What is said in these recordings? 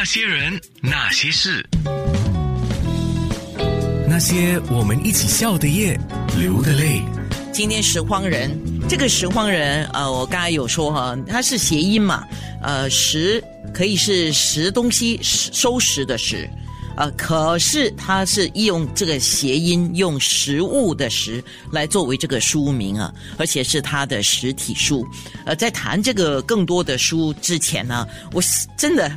那些人，那些事，那些我们一起笑的夜，流的泪。今天拾荒人，这个拾荒人，呃，我刚才有说哈，它是谐音嘛，呃，拾可以是拾东西、收拾的拾，呃，可是它是用这个谐音，用食物的食来作为这个书名啊，而且是它的实体书。呃，在谈这个更多的书之前呢，我真的。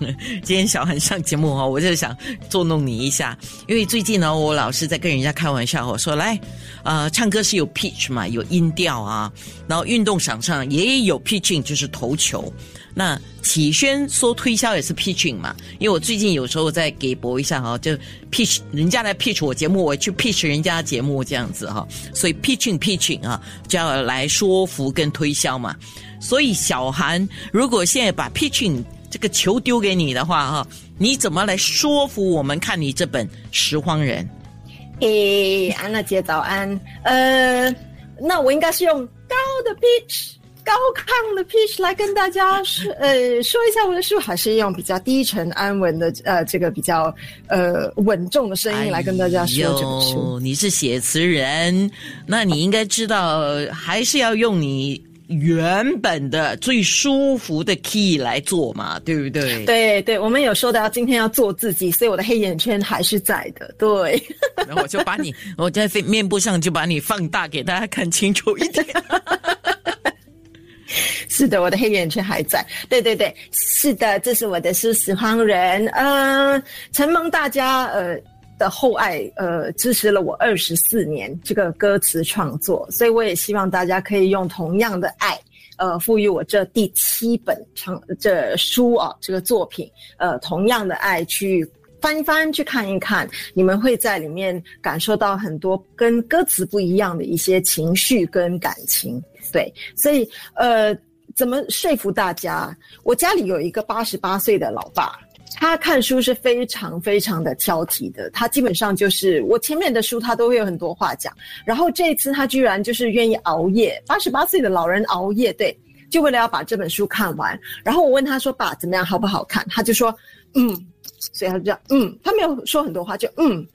今天小韩上节目哈，我就想捉弄你一下，因为最近呢，我老是在跟人家开玩笑，我说来，呃，唱歌是有 pitch 嘛，有音调啊，然后运动场上也有 pitching，就是投球。那启轩说推销也是 pitching 嘛，因为我最近有时候在给博一下哈，就 pitch 人家来 pitch 我节目，我去 pitch 人家节目这样子哈，所以 pitching pitching 啊，就要来说服跟推销嘛。所以小韩如果现在把 pitching 这个球丢给你的话，哈，你怎么来说服我们看你这本《拾荒人》？诶，安娜姐早安。呃，那我应该是用高的 pitch、高亢的 pitch 来跟大家说，呃，说一下我的书，还是用比较低沉安稳的，呃，这个比较呃稳重的声音来跟大家说这本书？你是写词人，那你应该知道，还是要用你。原本的最舒服的 key 来做嘛，对不对？对对，我们有说到今天要做自己，所以我的黑眼圈还是在的。对，然后我就把你，我在面部上就把你放大，给大家看清楚一点。是的，我的黑眼圈还在。对对对，是的，这是我的书《拾荒人》。嗯，承蒙大家呃。的厚爱，呃，支持了我二十四年这个歌词创作，所以我也希望大家可以用同样的爱，呃，赋予我这第七本唱这书啊，这个作品，呃，同样的爱去翻一翻，去看一看，你们会在里面感受到很多跟歌词不一样的一些情绪跟感情。对，所以呃，怎么说服大家？我家里有一个八十八岁的老爸。他看书是非常非常的挑剔的，他基本上就是我前面的书他都会有很多话讲，然后这一次他居然就是愿意熬夜，八十八岁的老人熬夜，对，就为了要把这本书看完。然后我问他说：“爸，怎么样，好不好看？”他就说：“嗯。”所以他就这样，嗯，他没有说很多话，就嗯，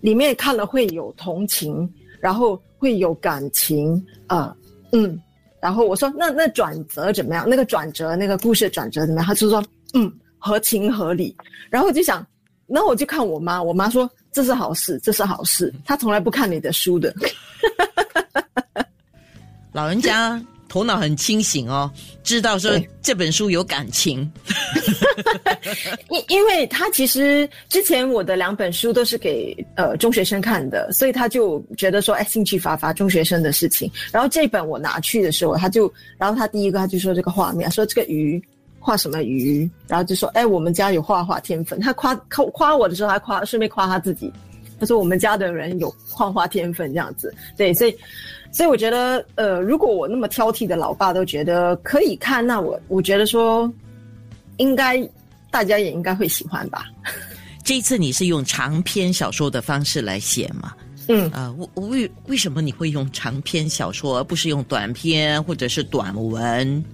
里面看了会有同情，然后会有感情啊，嗯，然后我说：“那那转折怎么样？那个转折，那个故事转折怎么样？”他就说：“嗯。”合情合理，然后我就想，然后我就看我妈，我妈说这是好事，这是好事。她从来不看你的书的，老人家头脑很清醒哦，知道说这本书有感情。因因为他其实之前我的两本书都是给呃中学生看的，所以他就觉得说哎兴趣发发中学生的事情。然后这本我拿去的时候，他就然后他第一个他就说这个画面，说这个鱼。画什么鱼？然后就说：“哎，我们家有画画天分。”他夸夸夸我的时候，还夸顺便夸他自己。他说：“我们家的人有画画天分，这样子。”对，所以，所以我觉得，呃，如果我那么挑剔的老爸都觉得可以看，那我我觉得说，应该大家也应该会喜欢吧。这一次你是用长篇小说的方式来写吗？嗯啊，为为什么你会用长篇小说，而不是用短篇或者是短文？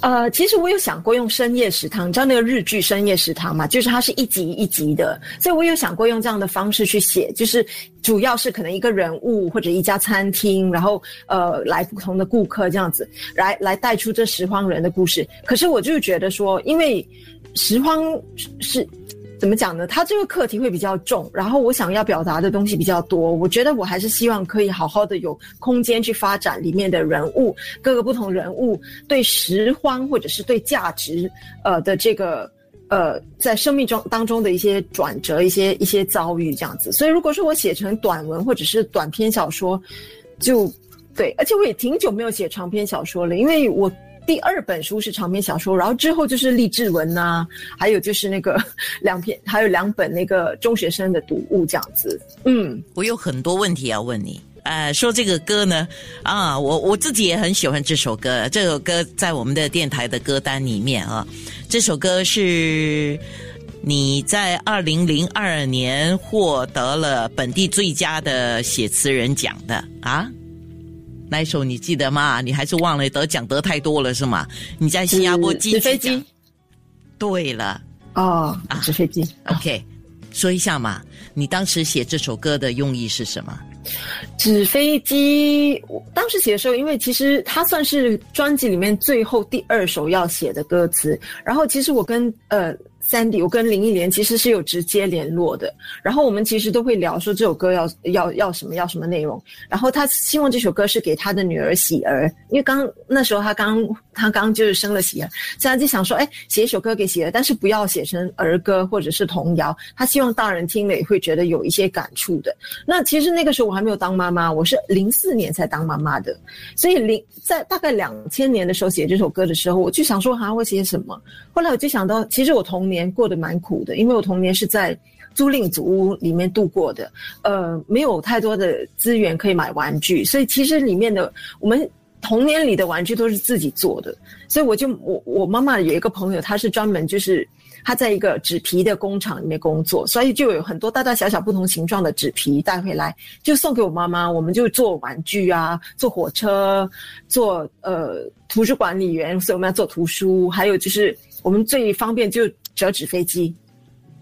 呃，其实我有想过用深夜食堂，你知道那个日剧《深夜食堂》嘛？就是它是一集一集的，所以我有想过用这样的方式去写，就是主要是可能一个人物或者一家餐厅，然后呃来不同的顾客这样子，来来带出这拾荒人的故事。可是我就觉得说，因为拾荒是。怎么讲呢？他这个课题会比较重，然后我想要表达的东西比较多。我觉得我还是希望可以好好的有空间去发展里面的人物，各个不同人物对拾荒或者是对价值，呃的这个呃在生命中当中的一些转折、一些一些遭遇这样子。所以如果说我写成短文或者是短篇小说，就对，而且我也挺久没有写长篇小说了，因为我。第二本书是长篇小说，然后之后就是励志文呐，还有就是那个 两篇，还有两本那个中学生的读物这样子。嗯，我有很多问题要问你。呃，说这个歌呢，啊，我我自己也很喜欢这首歌，这首歌在我们的电台的歌单里面啊。这首歌是你在二零零二年获得了本地最佳的写词人奖的啊。那一首你记得吗？你还是忘了得奖得太多了是吗？你在新加坡金飞机。对了，哦，纸飞机。OK，说一下嘛，你当时写这首歌的用意是什么？纸飞机，我当时写的时候，因为其实它算是专辑里面最后第二首要写的歌词。然后其实我跟呃 Sandy，我跟林忆莲其实是有直接联络的。然后我们其实都会聊说这首歌要要要什么要什么内容。然后他希望这首歌是给他的女儿喜儿，因为刚那时候他刚他刚就是生了喜儿，所以他就想说，哎，写一首歌给喜儿，但是不要写成儿歌或者是童谣。他希望大人听了也会觉得有一些感触的。那其实那个时候我还没有当妈妈，我是零四年才当妈妈的，所以零在大概两千年的时候写这首歌的时候，我就想说，还会写什么？后来我就想到，其实我童年年过得蛮苦的，因为我童年是在租赁祖屋里面度过的，呃，没有太多的资源可以买玩具，所以其实里面的我们。童年里的玩具都是自己做的，所以我就我我妈妈有一个朋友，她是专门就是他在一个纸皮的工厂里面工作，所以就有很多大大小小不同形状的纸皮带回来，就送给我妈妈，我们就做玩具啊，做火车，做呃图书管理员，所以我们要做图书，还有就是我们最方便就折纸飞机，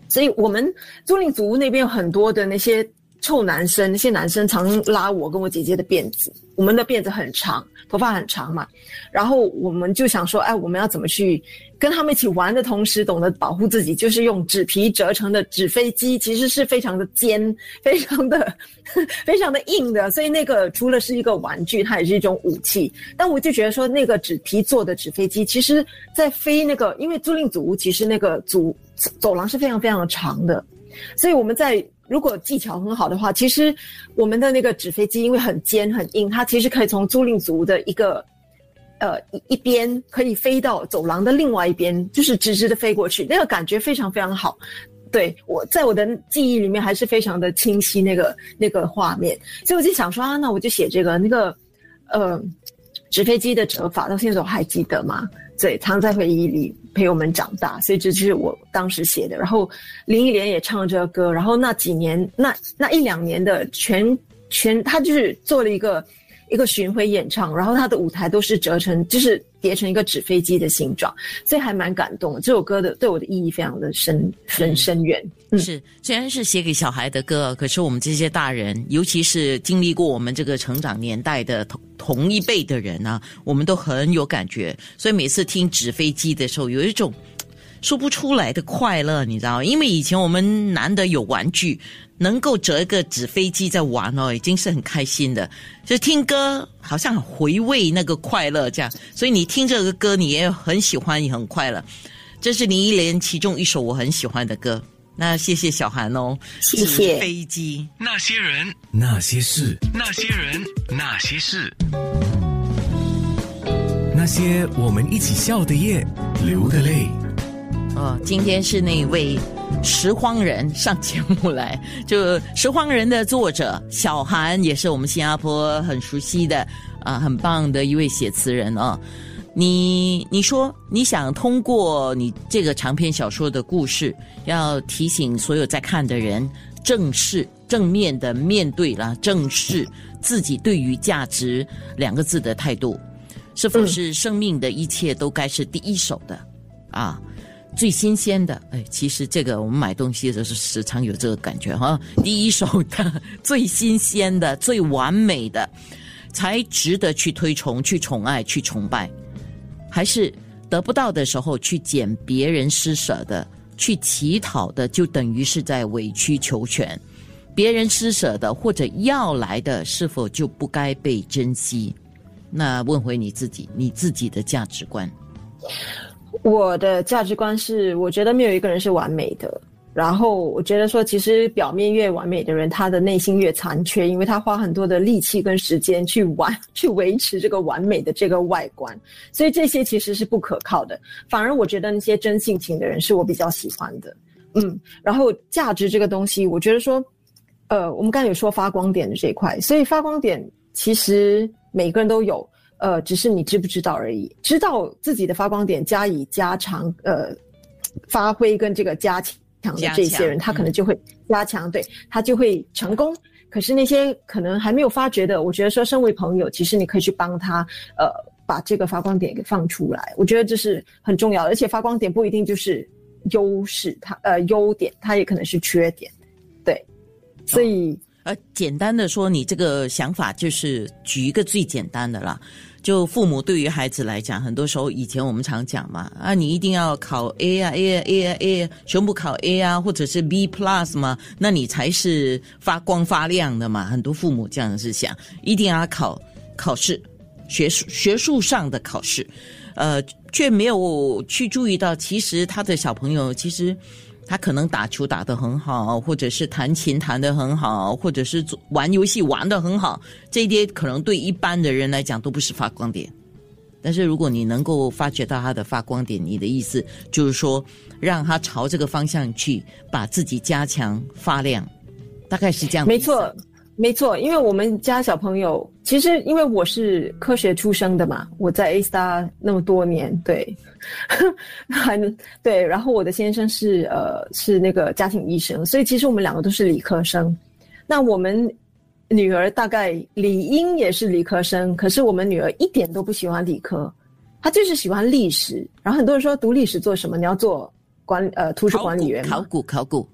所以我们租赁组屋那边有很多的那些。臭男生，那些男生常拉我跟我姐姐的辫子，我们的辫子很长，头发很长嘛，然后我们就想说，哎，我们要怎么去跟他们一起玩的同时，懂得保护自己，就是用纸皮折成的纸飞机，其实是非常的尖，非常的 非常的硬的，所以那个除了是一个玩具，它也是一种武器。但我就觉得说，那个纸皮做的纸飞机，其实在飞那个，因为租赁组屋其实那个组走廊是非常非常的长的，所以我们在。如果技巧很好的话，其实我们的那个纸飞机因为很尖很硬，它其实可以从租赁组的一个呃一一边可以飞到走廊的另外一边，就是直直的飞过去，那个感觉非常非常好。对我在我的记忆里面还是非常的清晰，那个那个画面，所以我就想说啊，那我就写这个那个呃纸飞机的折法，到现在我还记得吗？对，藏在回忆里陪我们长大，所以这就是我当时写的。然后林忆莲也唱了这个歌，然后那几年那那一两年的全全，他就是做了一个一个巡回演唱，然后他的舞台都是折成，就是叠成一个纸飞机的形状，所以还蛮感动的。这首歌的对我的意义非常的深深深远。嗯，是虽然是写给小孩的歌，可是我们这些大人，尤其是经历过我们这个成长年代的同同一辈的人啊，我们都很有感觉。所以每次听纸飞机的时候，有一种说不出来的快乐，你知道吗？因为以前我们难得有玩具，能够折一个纸飞机在玩哦，已经是很开心的。就听歌好像回味那个快乐这样，所以你听这个歌，你也很喜欢，也很快乐。这是林忆莲其中一首我很喜欢的歌。那谢谢小韩哦，谢谢飞机。那些人，那些事，那些人，那些事，那些我们一起笑的夜，流的泪。哦，今天是那位拾荒人上节目来，就拾荒人的作者小韩，也是我们新加坡很熟悉的啊，很棒的一位写词人哦。你你说你想通过你这个长篇小说的故事，要提醒所有在看的人，正视正面的面对了，正视自己对于价值两个字的态度，是否是生命的一切都该是第一手的啊？最新鲜的，哎，其实这个我们买东西的时候时常有这个感觉哈，第一手的、最新鲜的、最完美的，才值得去推崇、去宠爱、去崇拜。还是得不到的时候去捡别人施舍的，去乞讨的，就等于是在委曲求全。别人施舍的或者要来的，是否就不该被珍惜？那问回你自己，你自己的价值观。我的价值观是，我觉得没有一个人是完美的。然后我觉得说，其实表面越完美的人，他的内心越残缺，因为他花很多的力气跟时间去完去维持这个完美的这个外观，所以这些其实是不可靠的。反而我觉得那些真性情的人是我比较喜欢的。嗯，然后价值这个东西，我觉得说，呃，我们刚才有说发光点的这一块，所以发光点其实每个人都有，呃，只是你知不知道而已。知道自己的发光点，加以加长，呃，发挥跟这个加强。的这些人，他可能就会加强，对他就会成功。可是那些可能还没有发觉的，我觉得说，身为朋友，其实你可以去帮他，呃，把这个发光点给放出来。我觉得这是很重要的，而且发光点不一定就是优势，它呃优点，它也可能是缺点，对，所以。呃，简单的说，你这个想法就是举一个最简单的啦。就父母对于孩子来讲，很多时候以前我们常讲嘛，啊，你一定要考 A 啊 A 啊 A 啊 A，啊全部考 A 啊，或者是 B plus 嘛，那你才是发光发亮的嘛。很多父母这样子想，一定要考考试，学术学术上的考试，呃，却没有去注意到，其实他的小朋友其实。他可能打球打得很好，或者是弹琴弹得很好，或者是玩游戏玩得很好，这些可能对一般的人来讲都不是发光点。但是如果你能够发觉到他的发光点，你的意思就是说，让他朝这个方向去，把自己加强发亮，大概是这样。没错。没错，因为我们家小朋友其实因为我是科学出生的嘛，我在 A Star 那么多年，对，还对，然后我的先生是呃是那个家庭医生，所以其实我们两个都是理科生。那我们女儿大概理应也是理科生，可是我们女儿一点都不喜欢理科，她就是喜欢历史。然后很多人说读历史做什么？你要做管呃图书管理员，考古考古。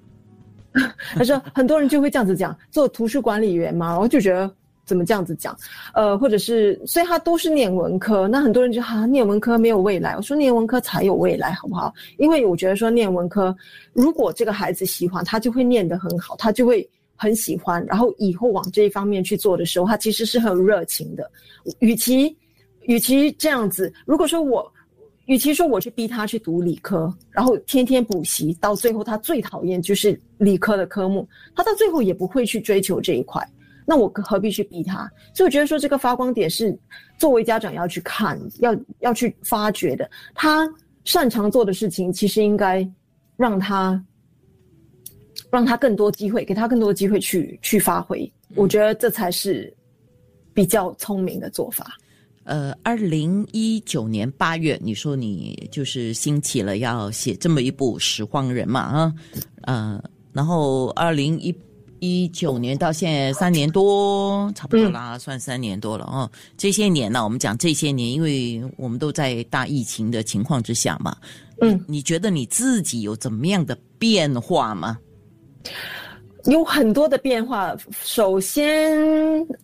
他说很多人就会这样子讲，做图书管理员嘛，我就觉得怎么这样子讲，呃，或者是所以他都是念文科，那很多人就哈念文科没有未来，我说念文科才有未来，好不好？因为我觉得说念文科，如果这个孩子喜欢，他就会念得很好，他就会很喜欢，然后以后往这一方面去做的时候，他其实是很热情的。与其与其这样子，如果说我。与其说我去逼他去读理科，然后天天补习，到最后他最讨厌就是理科的科目，他到最后也不会去追求这一块。那我何必去逼他？所以我觉得说这个发光点是作为家长要去看，要要去发掘的。他擅长做的事情，其实应该让他让他更多机会，给他更多机会去去发挥。我觉得这才是比较聪明的做法。呃，二零一九年八月，你说你就是兴起了要写这么一部《拾荒人》嘛，啊，呃，然后二零一一九年到现在三年多，差不多啦，算三年多了哦。这些年呢，我们讲这些年，因为我们都在大疫情的情况之下嘛，嗯，你觉得你自己有怎么样的变化吗？有很多的变化。首先，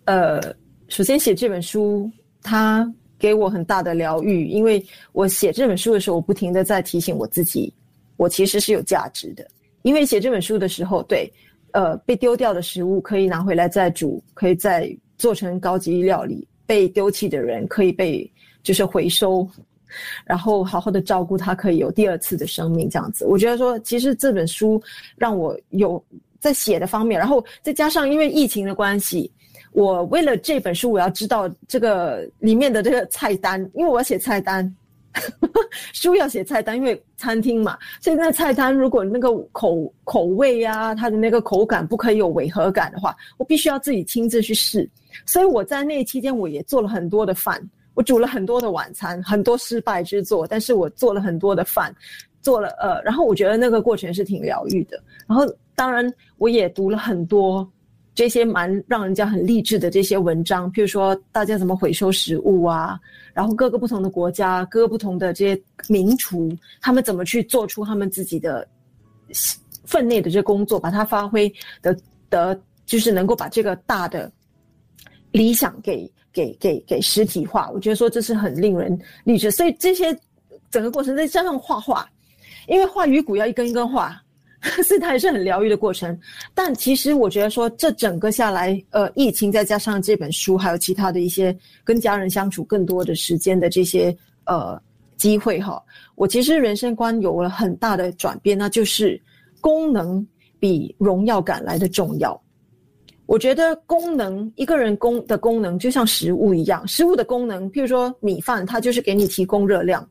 呃，首先写这本书。他给我很大的疗愈，因为我写这本书的时候，我不停的在提醒我自己，我其实是有价值的。因为写这本书的时候，对，呃，被丢掉的食物可以拿回来再煮，可以再做成高级料理；被丢弃的人可以被就是回收，然后好好的照顾他，可以有第二次的生命。这样子，我觉得说，其实这本书让我有在写的方面，然后再加上因为疫情的关系。我为了这本书，我要知道这个里面的这个菜单，因为我要写菜单，书要写菜单，因为餐厅嘛，所以那菜单如果那个口口味呀，它的那个口感不可以有违和感的话，我必须要自己亲自去试。所以我在那期间，我也做了很多的饭，我煮了很多的晚餐，很多失败之作，但是我做了很多的饭，做了呃，然后我觉得那个过程是挺疗愈的。然后当然我也读了很多。这些蛮让人家很励志的这些文章，譬如说大家怎么回收食物啊，然后各个不同的国家、各个不同的这些名厨，他们怎么去做出他们自己的分内的这工作，把它发挥的的，就是能够把这个大的理想给给给给实体化。我觉得说这是很令人励志。所以这些整个过程再加上画画，因为画鱼骨要一根一根画。是它也是很疗愈的过程，但其实我觉得说这整个下来，呃，疫情再加上这本书，还有其他的一些跟家人相处更多的时间的这些呃机会哈，我其实人生观有了很大的转变，那就是功能比荣耀感来的重要。我觉得功能一个人功的功能就像食物一样，食物的功能，譬如说米饭，它就是给你提供热量，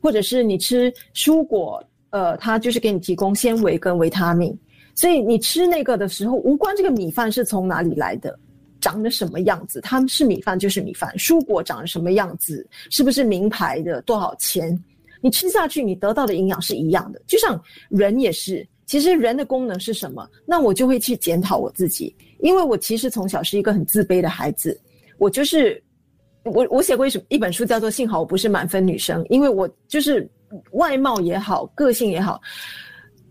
或者是你吃蔬果。呃，它就是给你提供纤维跟维他命，所以你吃那个的时候，无关这个米饭是从哪里来的，长得什么样子，它是米饭就是米饭，蔬果长得什么样子，是不是名牌的，多少钱，你吃下去，你得到的营养是一样的。就像人也是，其实人的功能是什么？那我就会去检讨我自己，因为我其实从小是一个很自卑的孩子，我就是我我写过一一本书叫做《幸好我不是满分女生》，因为我就是。外貌也好，个性也好，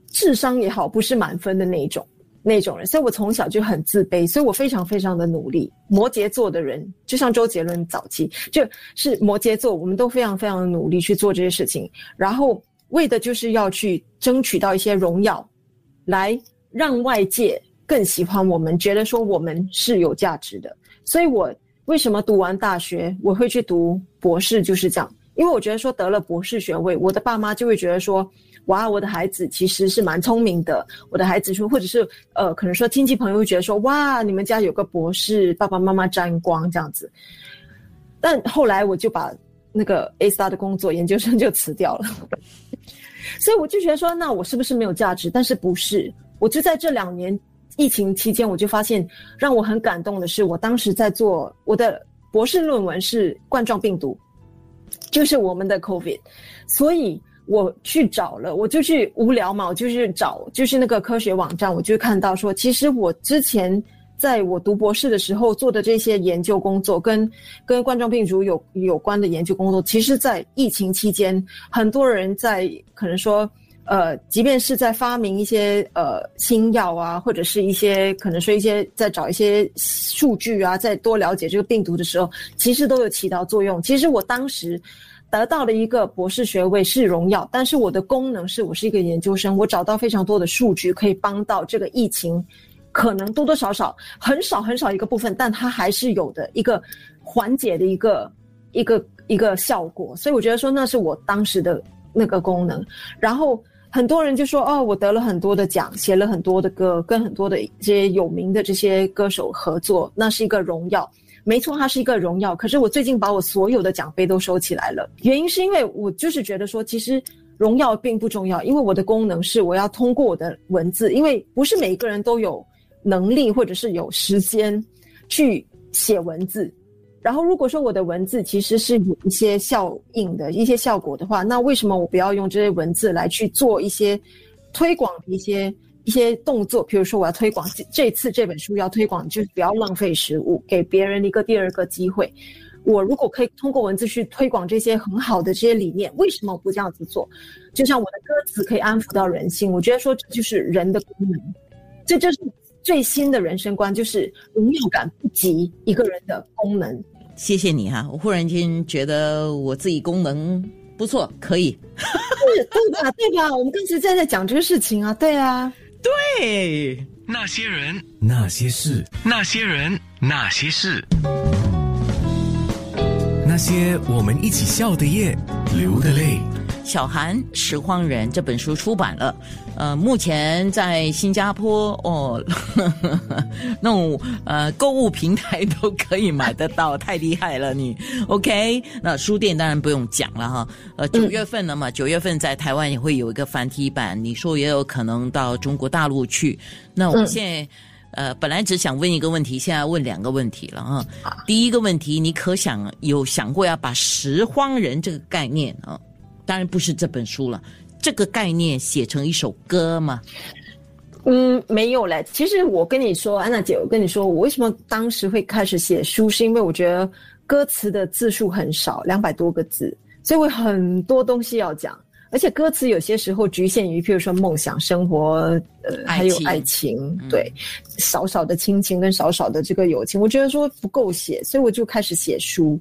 智商也好，不是满分的那种那种人，所以我从小就很自卑，所以我非常非常的努力。摩羯座的人，就像周杰伦早期就是摩羯座，我们都非常非常的努力去做这些事情，然后为的就是要去争取到一些荣耀，来让外界更喜欢我们，觉得说我们是有价值的。所以我为什么读完大学我会去读博士，就是这样。因为我觉得说得了博士学位，我的爸妈就会觉得说，哇，我的孩子其实是蛮聪明的。我的孩子说，或者是呃，可能说亲戚朋友会觉得说，哇，你们家有个博士，爸爸妈妈沾光这样子。但后来我就把那个 A star 的工作研究生就辞掉了，所以我就觉得说，那我是不是没有价值？但是不是？我就在这两年疫情期间，我就发现让我很感动的是，我当时在做我的博士论文是冠状病毒。就是我们的 COVID，所以我去找了，我就去无聊嘛，我就是找，就是那个科学网站，我就看到说，其实我之前在我读博士的时候做的这些研究工作，跟跟冠状病毒有有关的研究工作，其实，在疫情期间，很多人在可能说。呃，即便是在发明一些呃新药啊，或者是一些可能说一些在找一些数据啊，在多了解这个病毒的时候，其实都有起到作用。其实我当时得到的一个博士学位是荣耀，但是我的功能是我是一个研究生，我找到非常多的数据可以帮到这个疫情，可能多多少少很少很少一个部分，但它还是有的一个缓解的一个一个一个效果。所以我觉得说那是我当时的那个功能，然后。很多人就说：“哦，我得了很多的奖，写了很多的歌，跟很多的这些有名的这些歌手合作，那是一个荣耀。没错，它是一个荣耀。可是我最近把我所有的奖杯都收起来了，原因是因为我就是觉得说，其实荣耀并不重要，因为我的功能是我要通过我的文字，因为不是每一个人都有能力或者是有时间去写文字。”然后，如果说我的文字其实是有一些效应的一些效果的话，那为什么我不要用这些文字来去做一些推广一些一些动作？比如说，我要推广这次这本书要推广，就是不要浪费食物，给别人一个第二个机会。我如果可以通过文字去推广这些很好的这些理念，为什么不这样子做？就像我的歌词可以安抚到人心，我觉得说这就是人的功能，这就是最新的人生观，就是荣耀感不及一个人的功能。谢谢你哈，我忽然间觉得我自己功能不错，可以，对吧？对吧？我们刚才在在讲这个事情啊，对啊，对，那些人，那些事，那些人，那些事，那些我们一起笑的夜，流的泪。小韩拾荒人这本书出版了，呃，目前在新加坡哦，那种呃购物平台都可以买得到，太厉害了你。OK，那书店当然不用讲了哈。呃，九月份了嘛，九月份在台湾也会有一个繁体版，你说也有可能到中国大陆去。那我现在呃本来只想问一个问题，现在问两个问题了啊。第一个问题，你可想有想过要把拾荒人这个概念啊？当然不是这本书了，这个概念写成一首歌吗？嗯，没有嘞。其实我跟你说，安娜姐，我跟你说，我为什么当时会开始写书，是因为我觉得歌词的字数很少，两百多个字，所以我很多东西要讲。而且歌词有些时候局限于，譬如说梦想、生活，呃，还有爱情，对，少少的亲情跟少少的这个友情，我觉得说不够写，所以我就开始写书。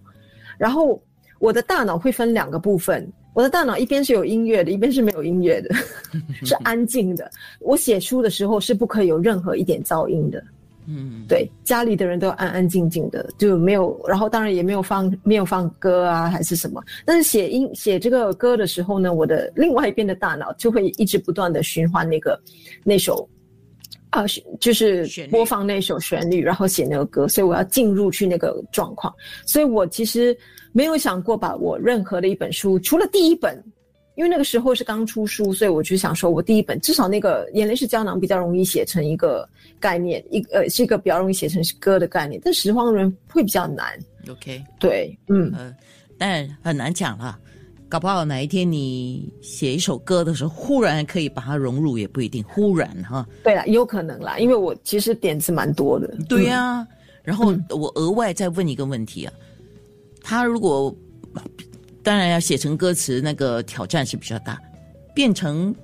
然后我的大脑会分两个部分。我的大脑一边是有音乐的，一边是没有音乐的，是安静的。我写书的时候是不可以有任何一点噪音的。嗯，对，家里的人都安安静静的，就没有。然后当然也没有放没有放歌啊，还是什么。但是写音写这个歌的时候呢，我的另外一边的大脑就会一直不断的循环那个那首啊，就是播放那首旋律，然后写那个歌。所以我要进入去那个状况。所以我其实。没有想过把我任何的一本书，除了第一本，因为那个时候是刚出书，所以我就想说，我第一本至少那个眼泪是胶囊比较容易写成一个概念，一呃是一个比较容易写成是歌的概念，但拾荒人会比较难。OK，对，嗯，但很难讲了，搞不好哪一天你写一首歌的时候，忽然可以把它融入，也不一定。忽然哈，对啦，有可能啦，因为我其实点子蛮多的。对呀，然后我额外再问一个问题啊。他如果当然要写成歌词，那个挑战是比较大。变成，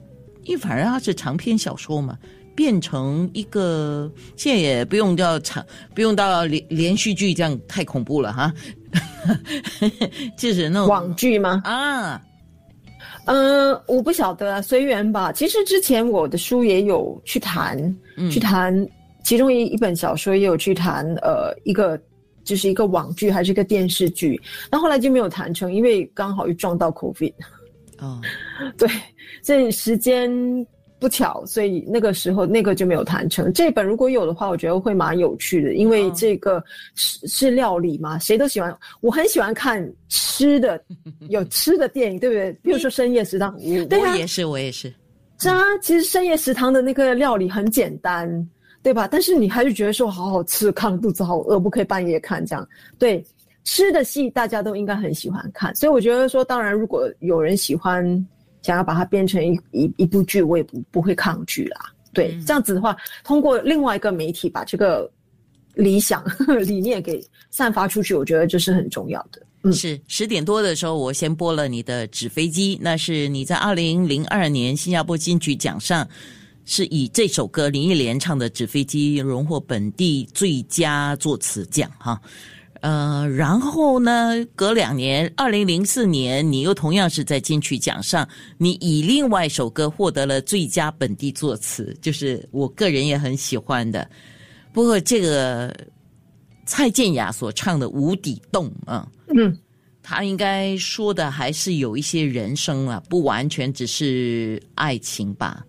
因为反而它是长篇小说嘛，变成一个现在也不用到长，不用到连连续剧这样太恐怖了哈，就是那种网剧吗？啊，嗯，我不晓得啊，随缘吧。其实之前我的书也有去谈，去谈其中一一本小说也有去谈，呃，一个就是一个网剧还是一个电视剧，那后来就没有谈成，因为刚好又撞到 COVID。哦，对，所以时间不巧，所以那个时候那个就没有谈成。这本如果有的话，我觉得会蛮有趣的，因为这个是是料理嘛，谁都喜欢。我很喜欢看吃的，有吃的电影，对不对？比如说《深夜食堂》，我我也是，我也是。是啊，其实《深夜食堂》的那个料理很简单，对吧？但是你还是觉得说好好吃，看肚子好饿，不可以半夜看这样。对。吃的戏大家都应该很喜欢看，所以我觉得说，当然如果有人喜欢，想要把它变成一一一部剧，我也不不会抗拒啦。对，这样子的话，通过另外一个媒体把这个理想 理念给散发出去，我觉得这是很重要的。嗯，是十点多的时候，我先播了你的《纸飞机》，那是你在二零零二年新加坡金曲奖上是以这首歌林忆莲唱的《纸飞机》荣获本地最佳作词奖哈。呃，然后呢？隔两年，二零零四年，你又同样是在金曲奖上，你以另外一首歌获得了最佳本地作词，就是我个人也很喜欢的。不过这个蔡健雅所唱的《无底洞》啊，嗯，他应该说的还是有一些人生啊，不完全只是爱情吧。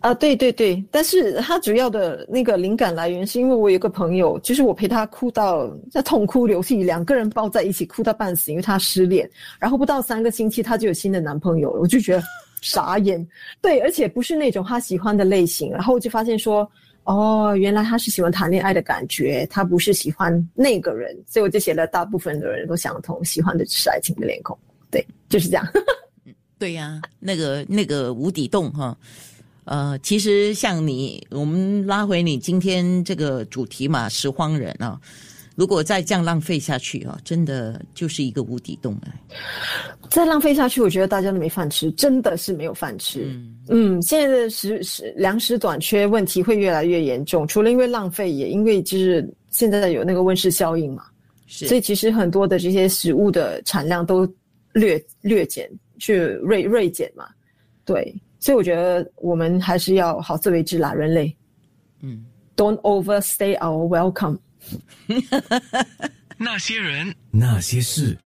啊，对对对，但是他主要的那个灵感来源是因为我有个朋友，就是我陪他哭到在痛哭流涕，两个人抱在一起哭到半死，因为他失恋，然后不到三个星期他就有新的男朋友了，我就觉得傻眼。对，而且不是那种他喜欢的类型，然后我就发现说，哦，原来他是喜欢谈恋爱的感觉，他不是喜欢那个人，所以我就写了大部分的人都想通，喜欢的是爱情的脸孔。对，就是这样。对呀，那个那个无底洞哈。呃，其实像你，我们拉回你今天这个主题嘛，拾荒人啊，如果再这样浪费下去啊，真的就是一个无底洞了。再浪费下去，我觉得大家都没饭吃，真的是没有饭吃。嗯，现在的食食粮食短缺问题会越来越严重，除了因为浪费，也因为就是现在有那个温室效应嘛，所以其实很多的这些食物的产量都略略减，去锐锐减嘛，对。所以我觉得我们还是要好自为之啦，人类。嗯，Don't overstay our welcome。那些人，那些事。